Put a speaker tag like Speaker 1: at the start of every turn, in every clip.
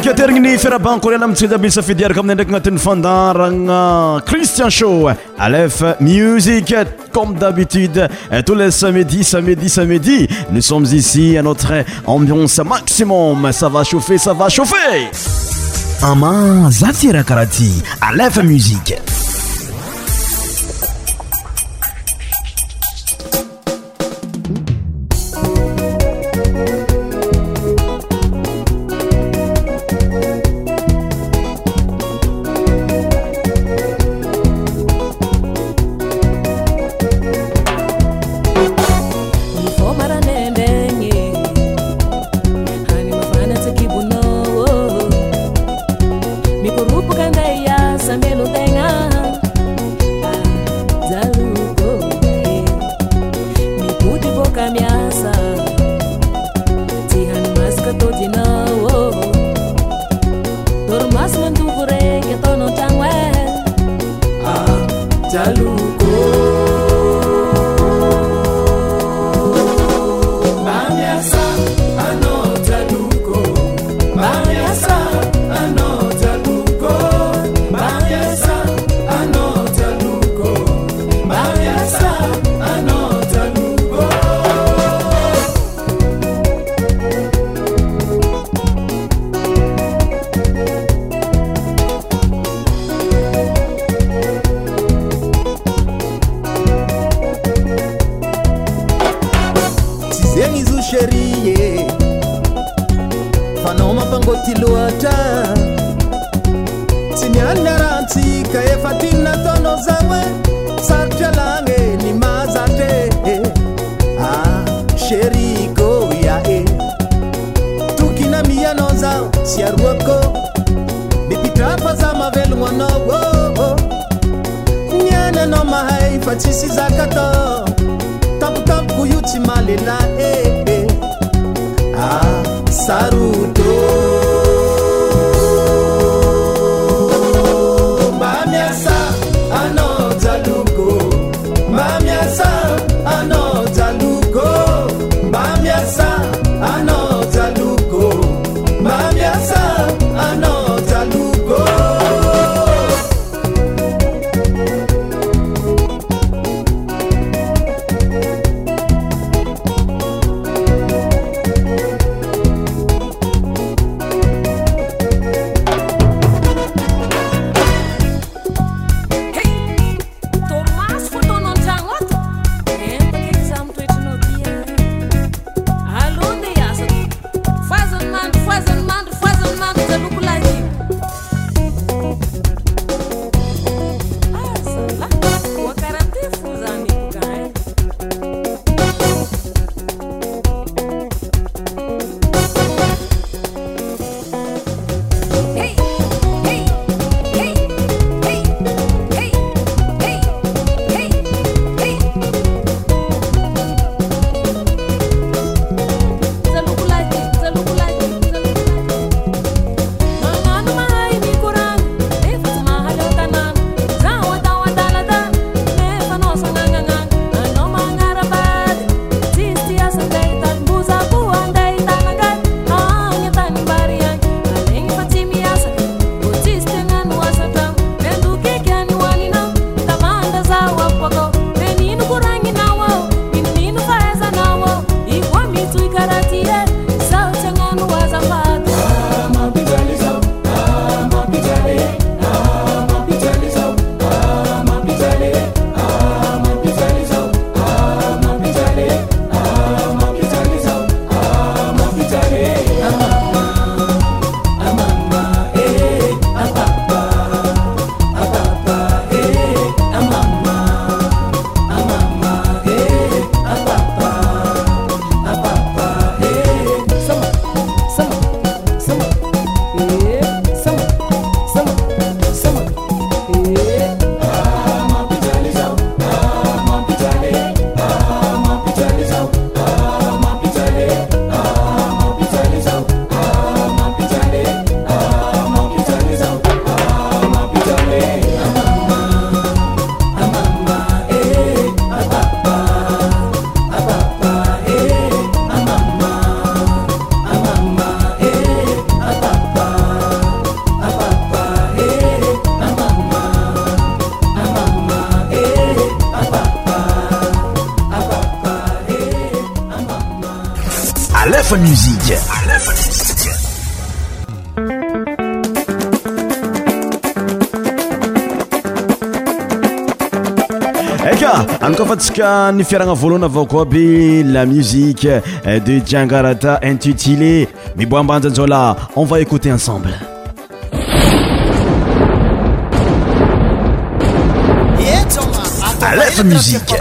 Speaker 1: katerigny ny firabankorean amitsabisafidiaraka amina ndraky agnatin'ny fandarana cristian show alef music comme d'abitude tous les samedi samedi samedi nous sommes ici à notre ambiance maximum sava chauffe sava chauffer ama zatirahkaraha ty alef musik Euh, nous ferons un avao koa la musique euh, de Djangarata intitulé Miboambanjanzola on va écouter ensemble la Musique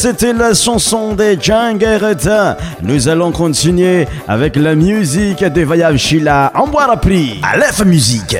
Speaker 1: c'était la chanson des Jangarata. Nous allons continuer avec la musique de prix. à Aleph Musique.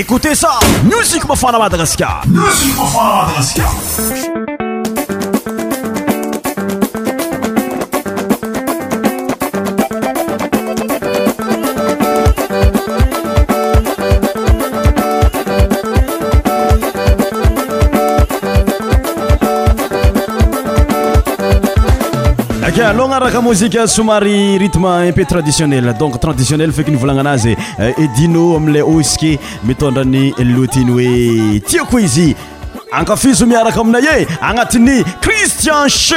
Speaker 1: eкоtесa mюsикмаfаnавatагаскя alohagnaraka mozika somary rytme imp traditionnel donc traditionnel faeky ny volagna anazy edino euh, amile oske mitondrany lotiny hoe tiakoa izy ankafizo miaraka aminay e agnatiny cristian che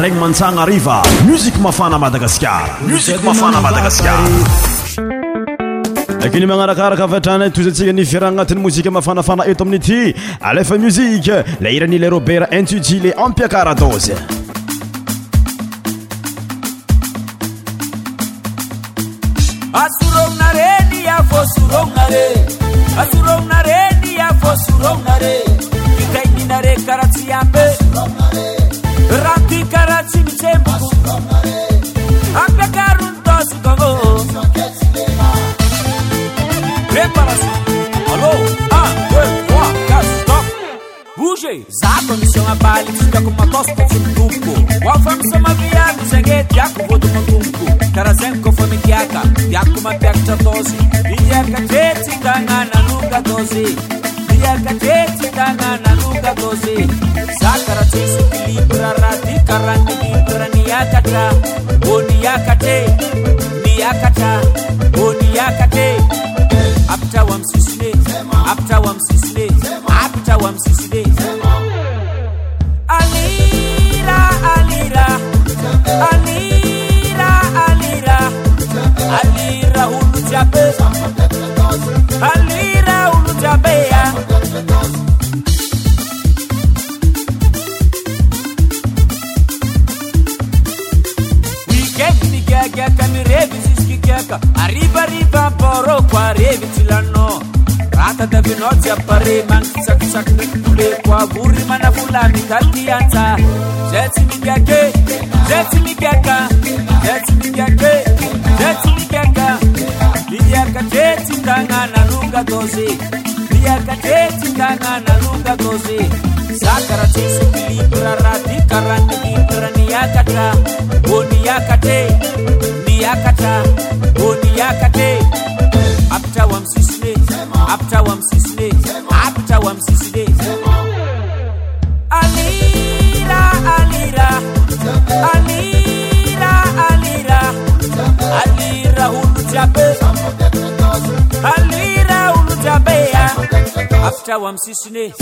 Speaker 1: ragny mantsagna ariva musika mafana madagasikara musik mafana madagaskara aky ny manarakaraka avatrany toyizyntsika nivirana agnatin'ny mozika mafanafana eto amin'ny iaty alefa muzike le iran'ila robert intutile ampiakara dosy
Speaker 2: aae akoomatnko kzeôaia akomat me. wamsisine,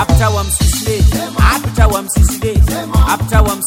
Speaker 2: after wamsisine, after wamsisine, after wamsisine.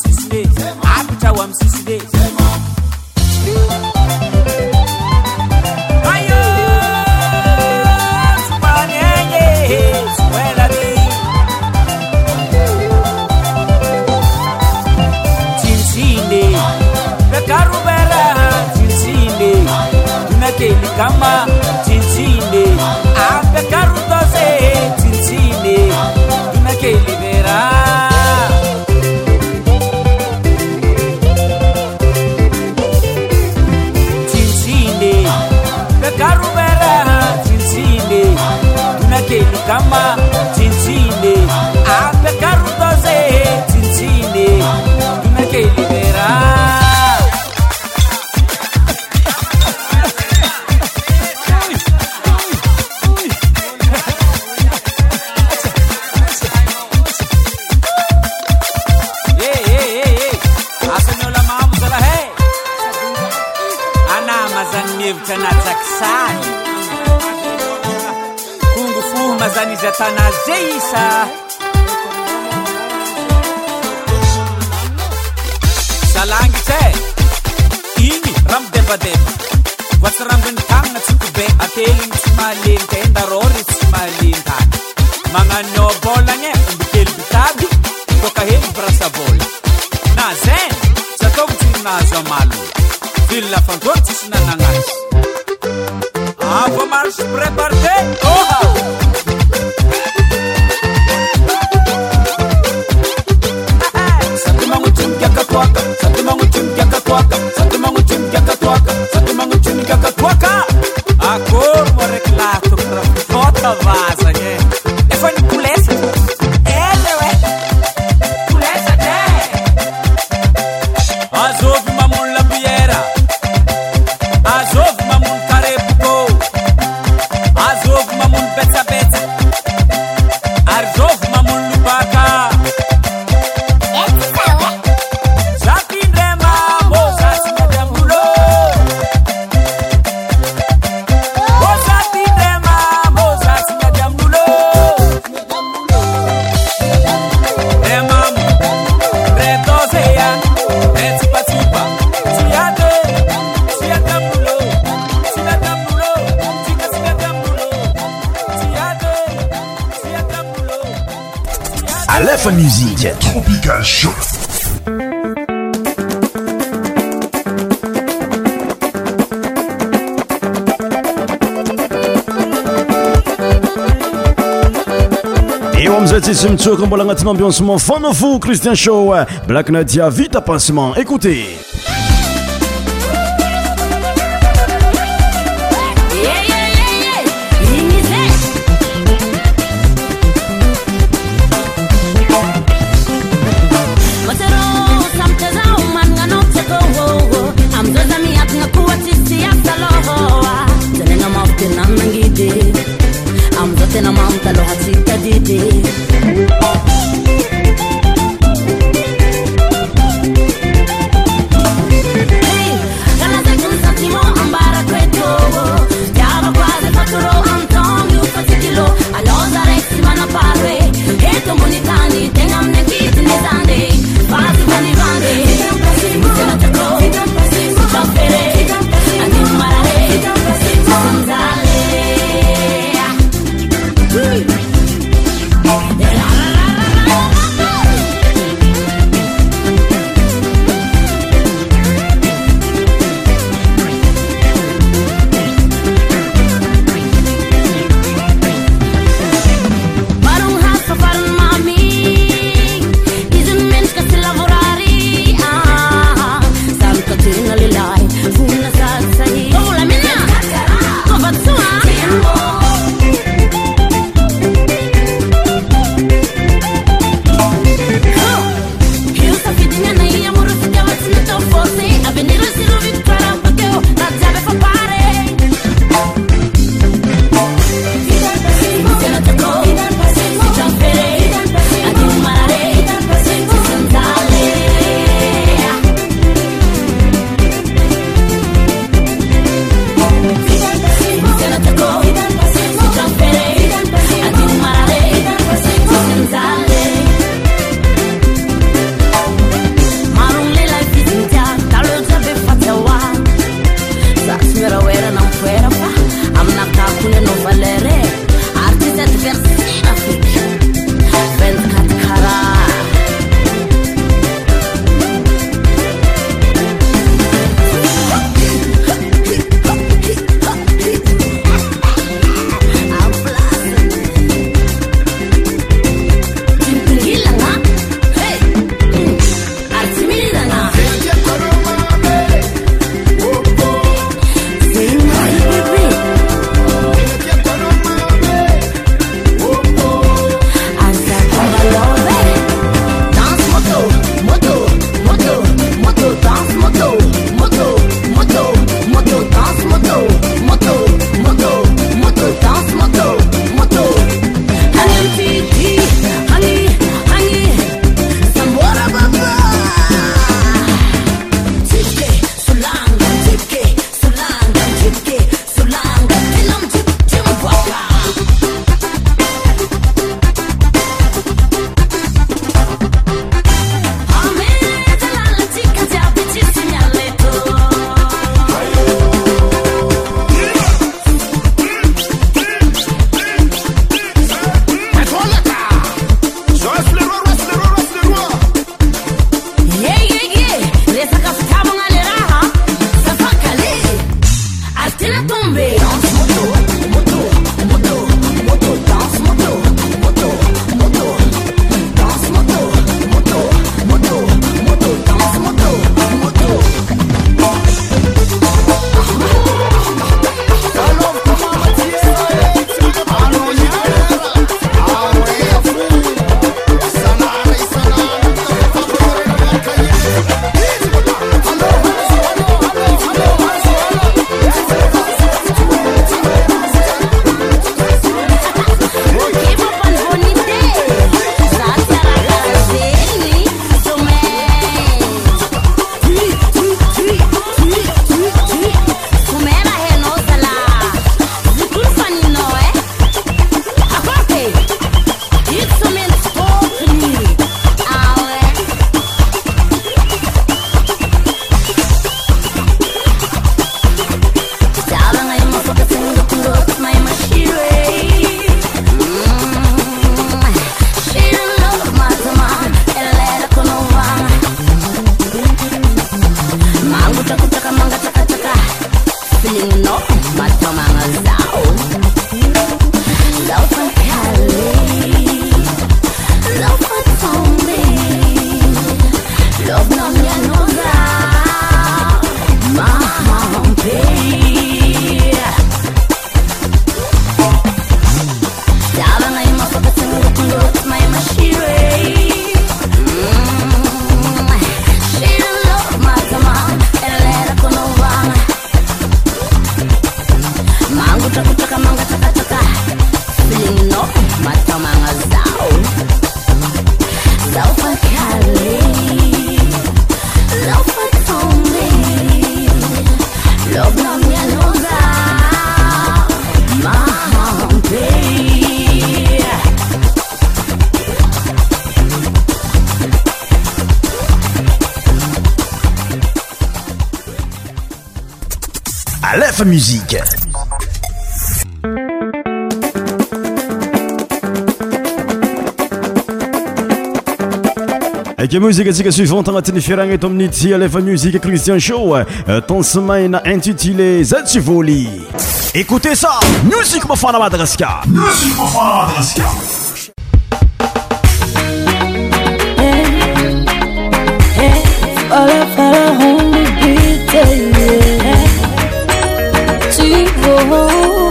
Speaker 1: lfa musi tropical showe amzatisimtokon bolangatimambionsemen fanna fou christian show euh, blaknadia vit à pensement écoutez musique et que musique que suivante, matin Ferrang et à l'effet musique Christian Show, euh, ton semaine intitulé intitulée Zativoli. Écoutez ça! Musique ma Madagascar! Musique Mofana Madagascar! Hey, hey, follow, follow, oh.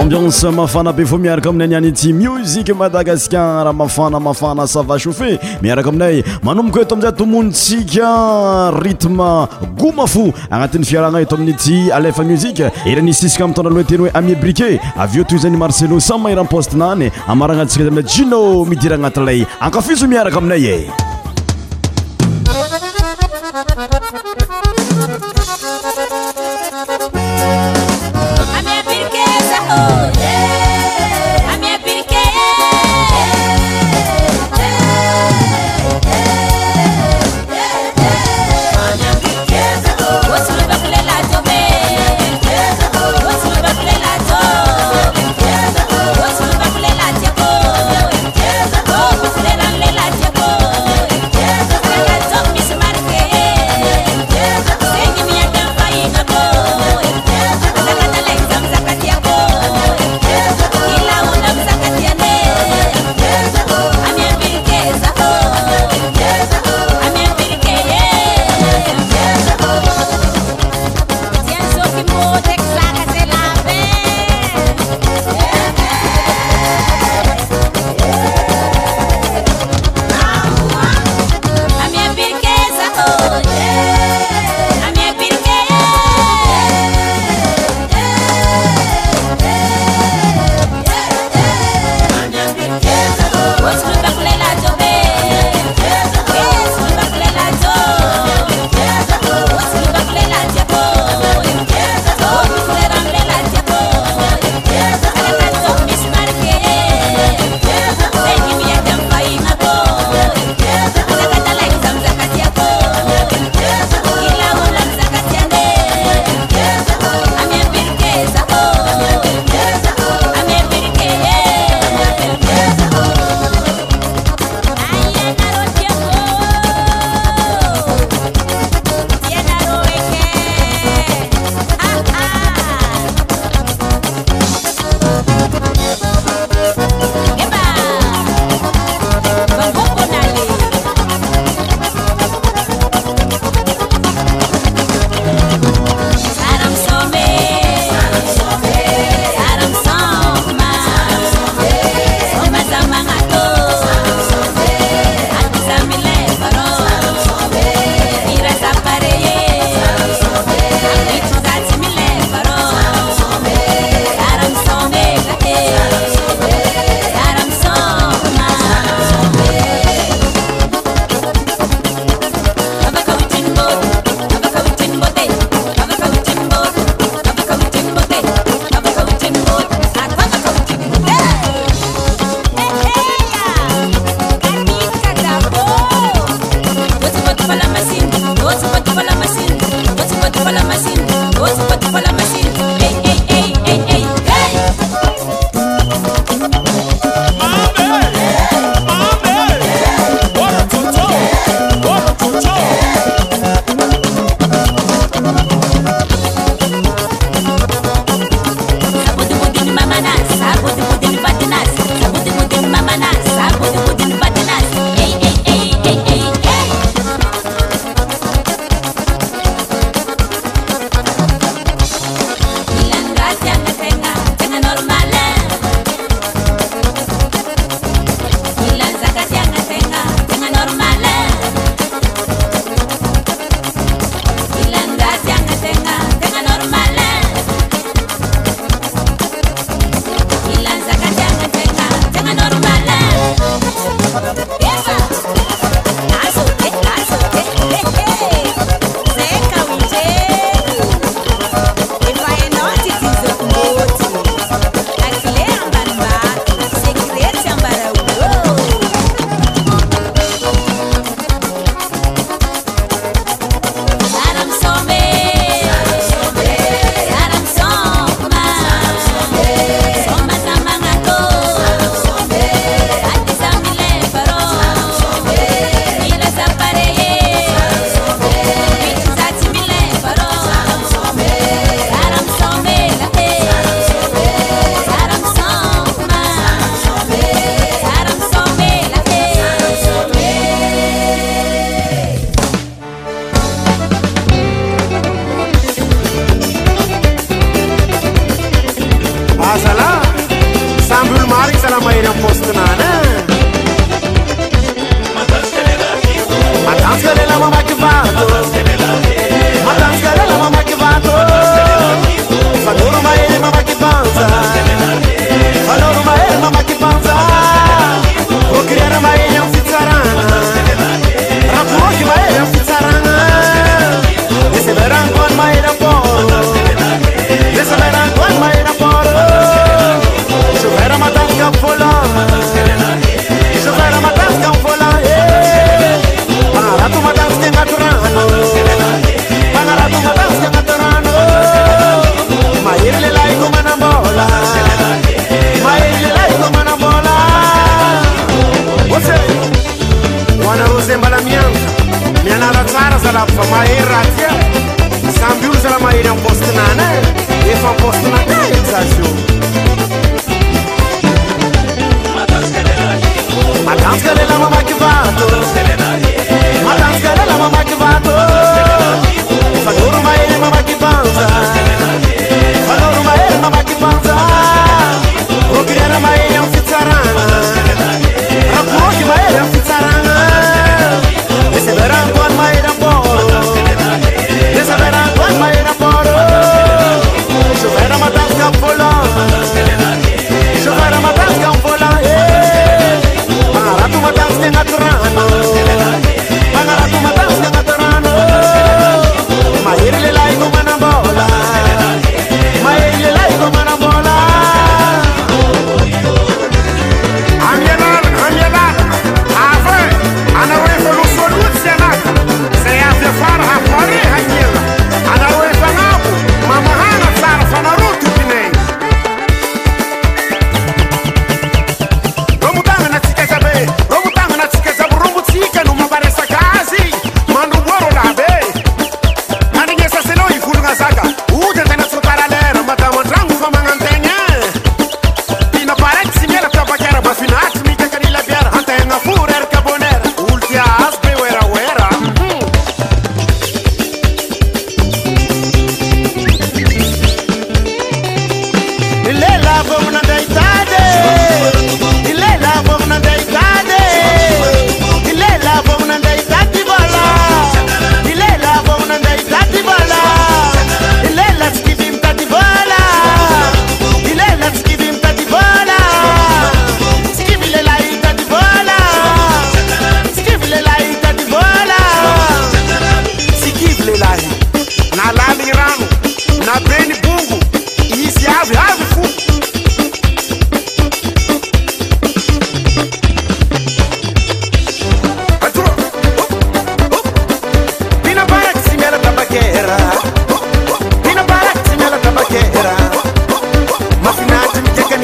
Speaker 1: ambianse mafana be vo miaraka aminay nyanity muzic madagasikar mafana mafana sava chauffet miaraka aminay manomboko oeto amin'izay tomonitsika ritme goma fo agnatin'ny fiaragna eto aminyty alefa muziqe eranizy tisika mitona aloha teny hoe amie briquet aveo toy zany marcelo sam maherampostenany amaranatsika za ama jino midira agnatiilay ankafizo miaraka aminay e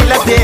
Speaker 3: la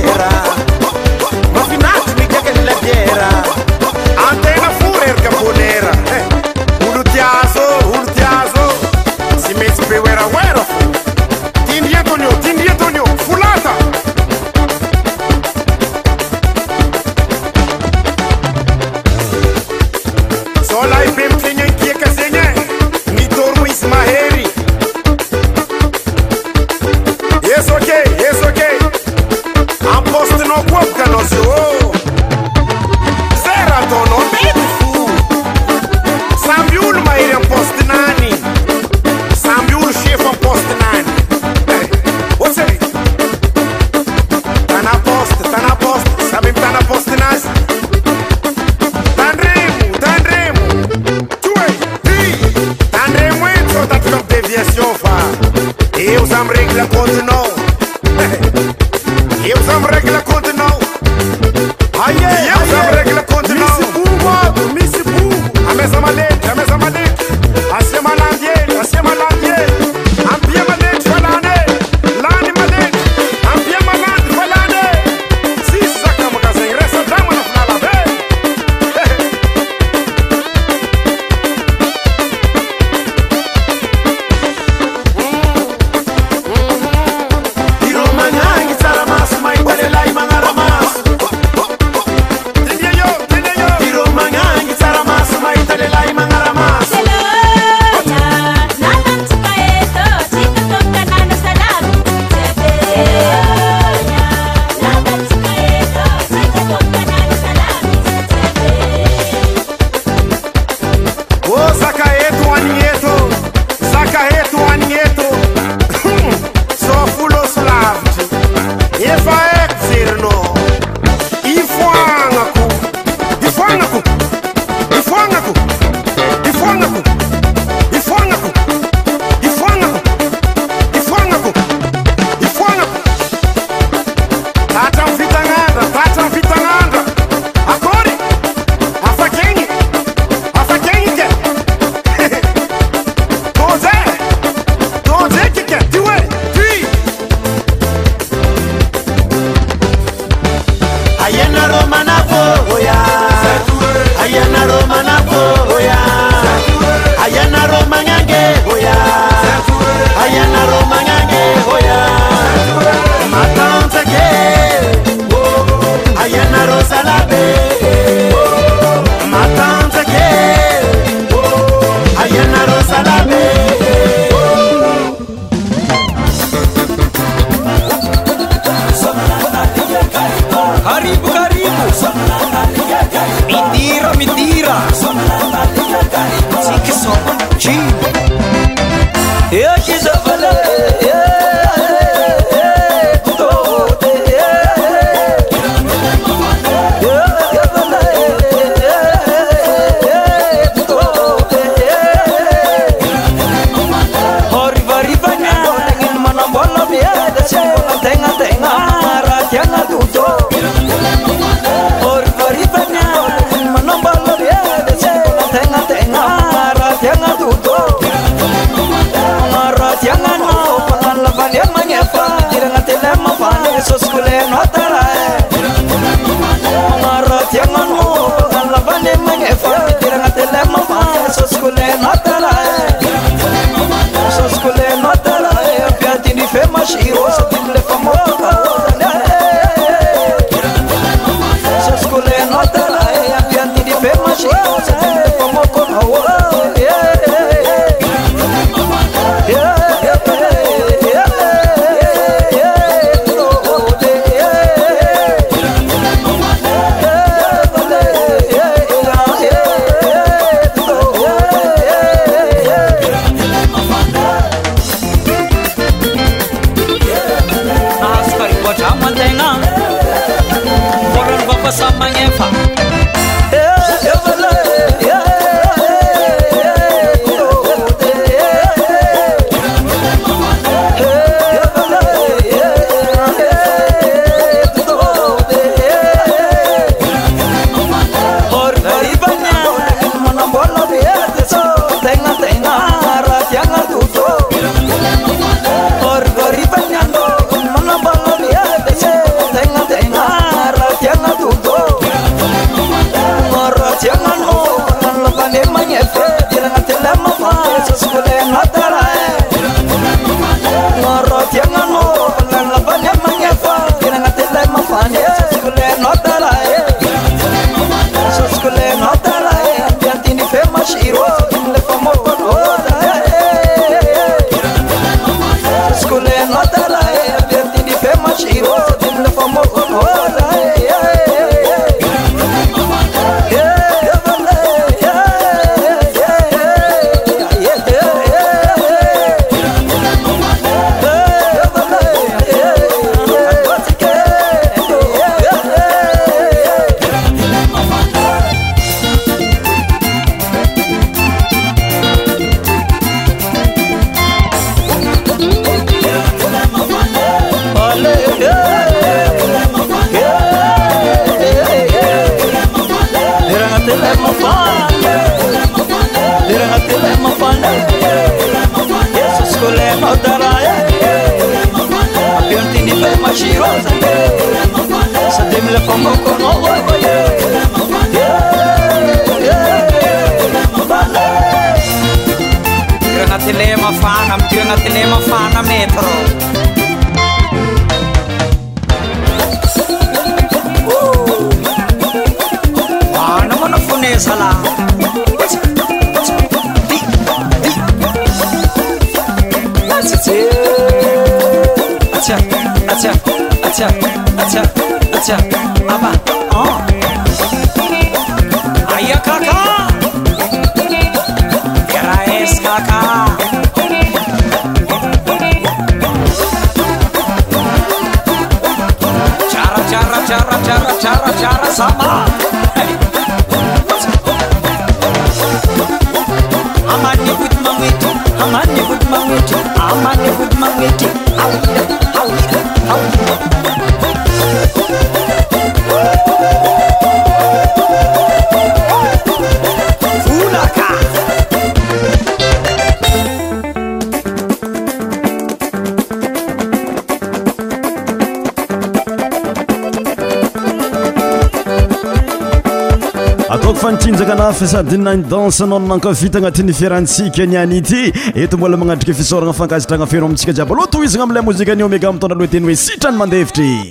Speaker 3: anafa sady nany danseanao ny nankafitagna ti nyfirantsika nyany ity eto mbola magnatriky fisoragna fankazatragna feno amintsika jiabyloha t izagna amiley mozika any omega mitondra aloha teny hoe sitrany mandevitry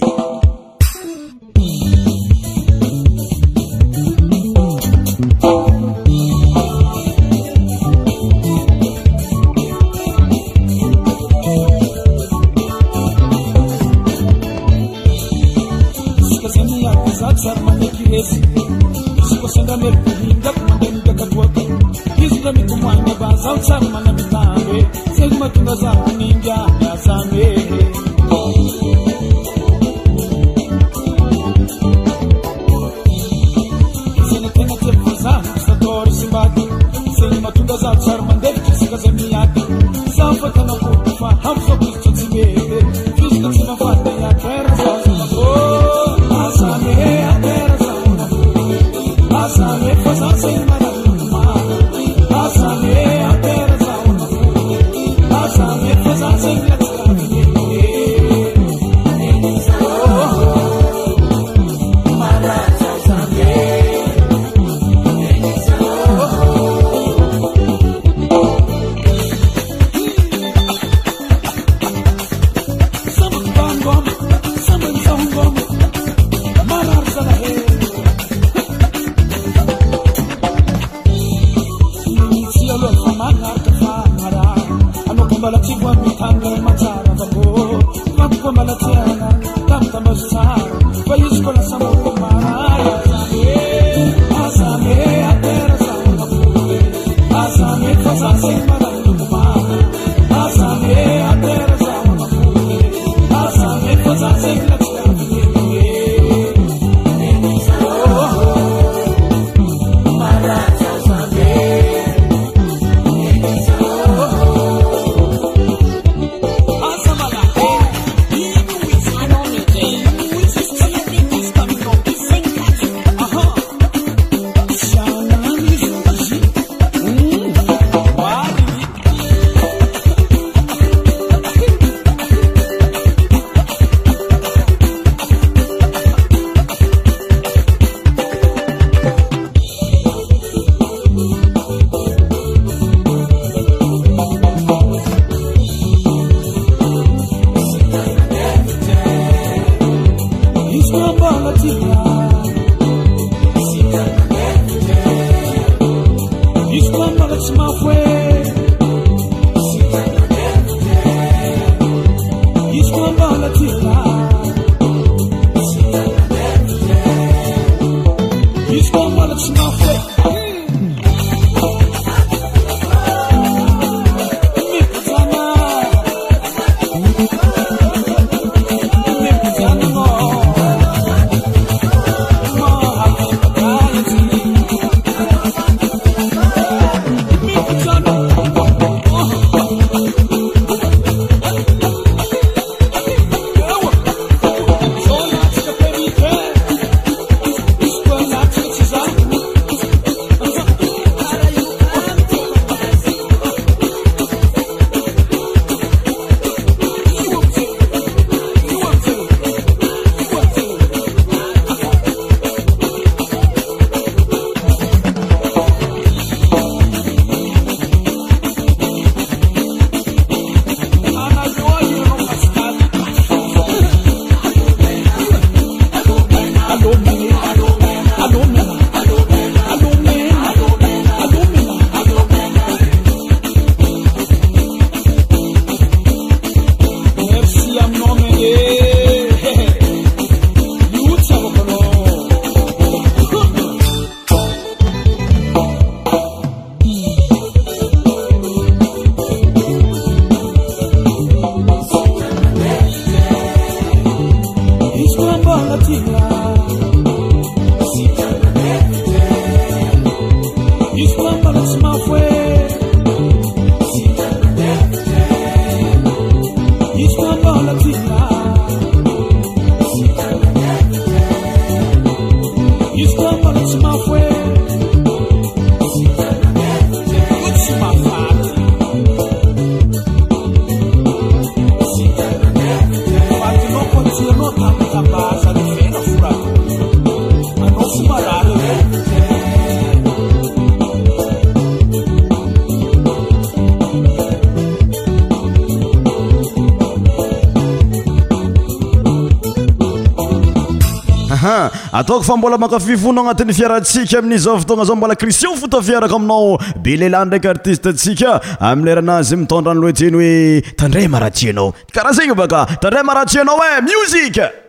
Speaker 3: ataoko fa mbola makafifonao agnatin'ny fiaratsika amin'iy zao fotonga zao mbola krisian fotafiaraka aminao be lelahn ndraiky artiste tsika amiy leranazy mitondra anyloajeny hoe tandraya mara tianao karaha zegny o baka tandray mara tianao e eh, muzik